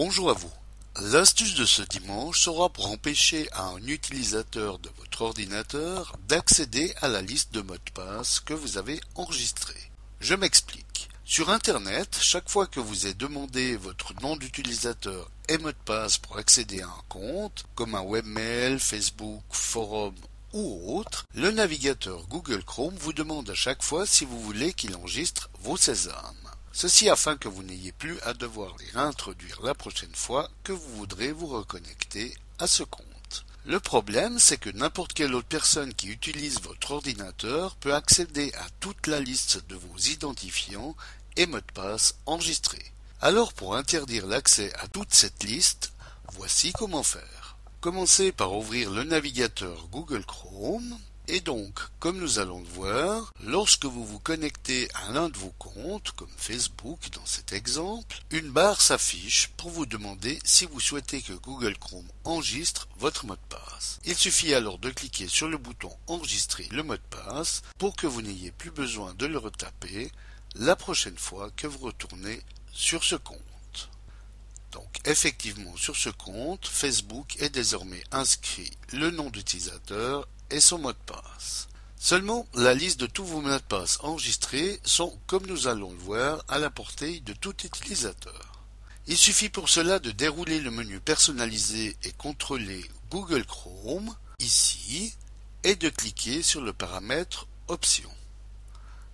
Bonjour à vous. L'astuce de ce dimanche sera pour empêcher à un utilisateur de votre ordinateur d'accéder à la liste de mots de passe que vous avez enregistrée. Je m'explique. Sur Internet, chaque fois que vous êtes demandé votre nom d'utilisateur et mot de passe pour accéder à un compte, comme un webmail, Facebook, forum ou autre, le navigateur Google Chrome vous demande à chaque fois si vous voulez qu'il enregistre vos sésames. Ceci afin que vous n'ayez plus à devoir les réintroduire la prochaine fois que vous voudrez vous reconnecter à ce compte. Le problème, c'est que n'importe quelle autre personne qui utilise votre ordinateur peut accéder à toute la liste de vos identifiants et mots de passe enregistrés. Alors pour interdire l'accès à toute cette liste, voici comment faire. Commencez par ouvrir le navigateur Google Chrome et donc, comme nous allons le voir, lorsque vous vous connectez à l'un de vos comptes, comme Facebook dans cet exemple, une barre s'affiche pour vous demander si vous souhaitez que Google Chrome enregistre votre mot de passe. Il suffit alors de cliquer sur le bouton Enregistrer le mot de passe pour que vous n'ayez plus besoin de le retaper la prochaine fois que vous retournez sur ce compte. Donc effectivement sur ce compte, Facebook est désormais inscrit le nom d'utilisateur et son mot de passe. Seulement, la liste de tous vos mots de passe enregistrés sont, comme nous allons le voir, à la portée de tout utilisateur. Il suffit pour cela de dérouler le menu personnalisé et contrôler Google Chrome, ici, et de cliquer sur le paramètre Options,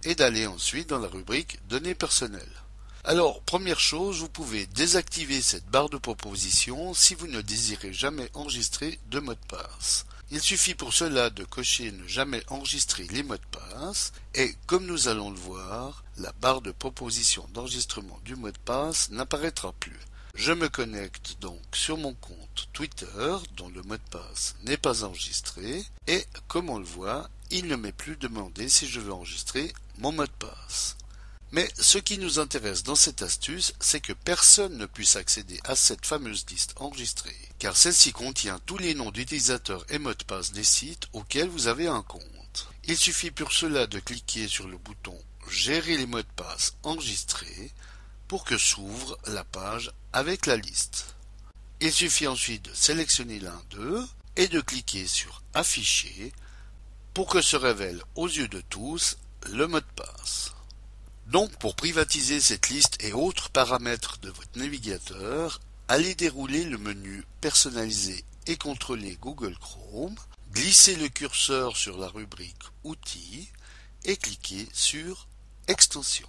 et d'aller ensuite dans la rubrique Données personnelles. Alors, première chose, vous pouvez désactiver cette barre de proposition si vous ne désirez jamais enregistrer de mot de passe. Il suffit pour cela de cocher ne jamais enregistrer les mots de passe et comme nous allons le voir, la barre de proposition d'enregistrement du mot de passe n'apparaîtra plus. Je me connecte donc sur mon compte Twitter dont le mot de passe n'est pas enregistré et comme on le voit, il ne m'est plus demandé si je veux enregistrer mon mot de passe. Mais ce qui nous intéresse dans cette astuce, c'est que personne ne puisse accéder à cette fameuse liste enregistrée, car celle-ci contient tous les noms d'utilisateurs et mots de passe des sites auxquels vous avez un compte. Il suffit pour cela de cliquer sur le bouton Gérer les mots de passe enregistrés pour que s'ouvre la page avec la liste. Il suffit ensuite de sélectionner l'un d'eux et de cliquer sur Afficher pour que se révèle aux yeux de tous le mot de passe. Donc pour privatiser cette liste et autres paramètres de votre navigateur, allez dérouler le menu Personnaliser et contrôler Google Chrome, glissez le curseur sur la rubrique Outils et cliquez sur Extensions.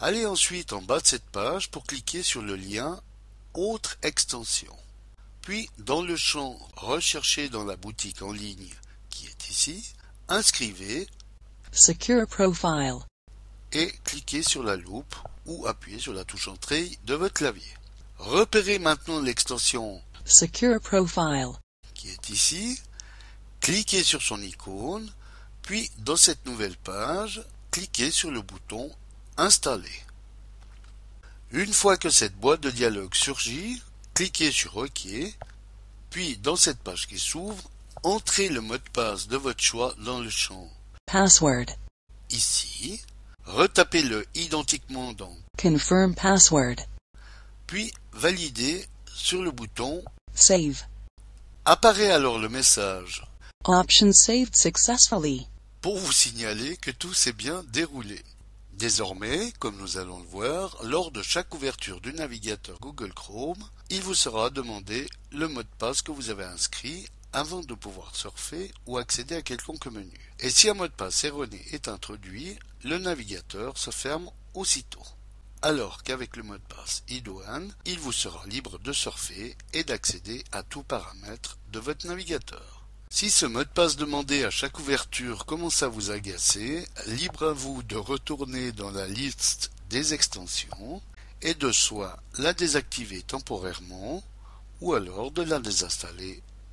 Allez ensuite en bas de cette page pour cliquer sur le lien Autres extensions. Puis dans le champ Rechercher dans la boutique en ligne qui est ici, inscrivez Secure Profile et cliquez sur la loupe ou appuyez sur la touche Entrée de votre clavier. Repérez maintenant l'extension Secure Profile qui est ici, cliquez sur son icône, puis dans cette nouvelle page, cliquez sur le bouton Installer. Une fois que cette boîte de dialogue surgit, cliquez sur OK, puis dans cette page qui s'ouvre, entrez le mot de passe de votre choix dans le champ Password ici, retapez-le identiquement dans Confirm Password. puis validez sur le bouton Save. Apparaît alors le message. Option saved successfully. Pour vous signaler que tout s'est bien déroulé. Désormais, comme nous allons le voir, lors de chaque ouverture du navigateur Google Chrome, il vous sera demandé le mot de passe que vous avez inscrit avant de pouvoir surfer ou accéder à quelconque menu. Et si un mot de passe erroné est introduit, le navigateur se ferme aussitôt. Alors qu'avec le mot de passe IDOAN, il vous sera libre de surfer et d'accéder à tout paramètre de votre navigateur. Si ce mot de passe demandé à chaque ouverture commence à vous agacer, libre à vous de retourner dans la liste des extensions et de soit la désactiver temporairement ou alors de la désinstaller